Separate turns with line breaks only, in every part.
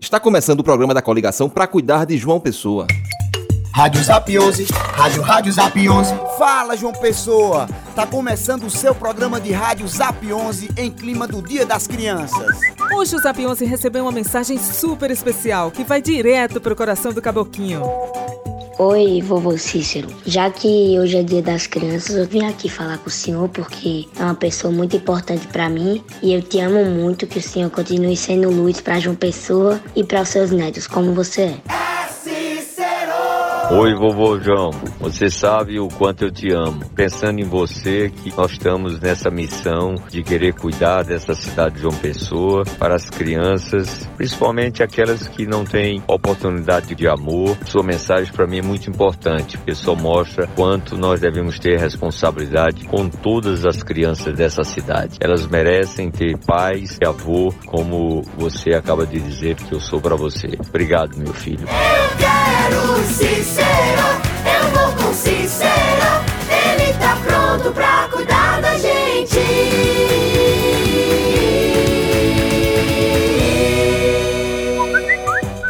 Está começando o programa da coligação para cuidar de João Pessoa.
Rádio Zap 11, Rádio Rádio Zap 11.
Fala, João Pessoa! Tá começando o seu programa de rádio Zap 11 em clima do Dia das Crianças.
Hoje o Zap 11 recebeu uma mensagem super especial que vai direto pro coração do caboquinho.
Oi, vovô Cícero. Já que hoje é dia das crianças, eu vim aqui falar com o senhor porque é uma pessoa muito importante para mim e eu te amo muito que o senhor continue sendo luz para João Pessoa e para os seus netos, como você é.
Oi, vovô João. Você sabe o quanto eu te amo. Pensando em você, que nós estamos nessa missão de querer cuidar dessa cidade de João Pessoa para as crianças, principalmente aquelas que não têm oportunidade de amor. Sua mensagem para mim é muito importante, porque só mostra quanto nós devemos ter responsabilidade com todas as crianças dessa cidade. Elas merecem ter pais e avô, como você acaba de dizer que eu sou para você. Obrigado, meu filho.
Eu quero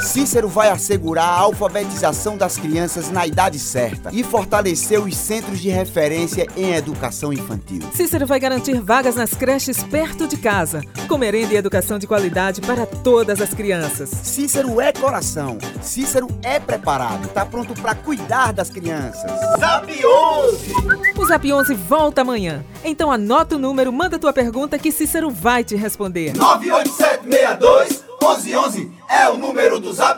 Cícero
vai assegurar a alfabetização das crianças na idade certa e fortalecer os centros de referência em educação infantil.
Cícero vai garantir vagas nas creches perto de casa, com merenda e educação de qualidade para todas as crianças.
Cícero é coração, Cícero é preparado, tá pronto para cuidar das crianças.
Zap 11.
O Zap 11 volta amanhã. Então anota o número, manda tua pergunta que Cícero vai te responder.
98762 1111 é o número do Zap 11.